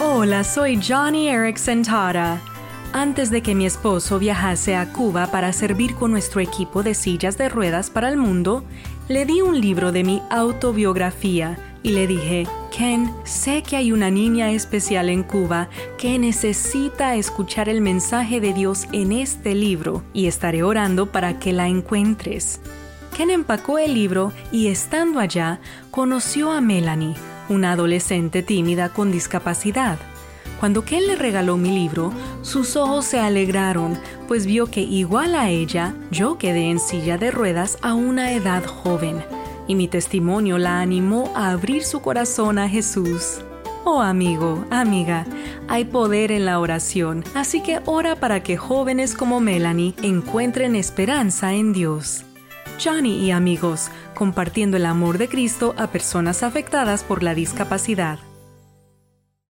Hola, soy Johnny Erickson Tara. Antes de que mi esposo viajase a Cuba para servir con nuestro equipo de sillas de ruedas para el mundo, le di un libro de mi autobiografía y le dije, Ken, sé que hay una niña especial en Cuba que necesita escuchar el mensaje de Dios en este libro y estaré orando para que la encuentres. Ken empacó el libro y estando allá conoció a Melanie, una adolescente tímida con discapacidad. Cuando Ken le regaló mi libro, sus ojos se alegraron, pues vio que igual a ella, yo quedé en silla de ruedas a una edad joven, y mi testimonio la animó a abrir su corazón a Jesús. Oh amigo, amiga, hay poder en la oración, así que ora para que jóvenes como Melanie encuentren esperanza en Dios. Johnny y amigos, compartiendo el amor de Cristo a personas afectadas por la discapacidad.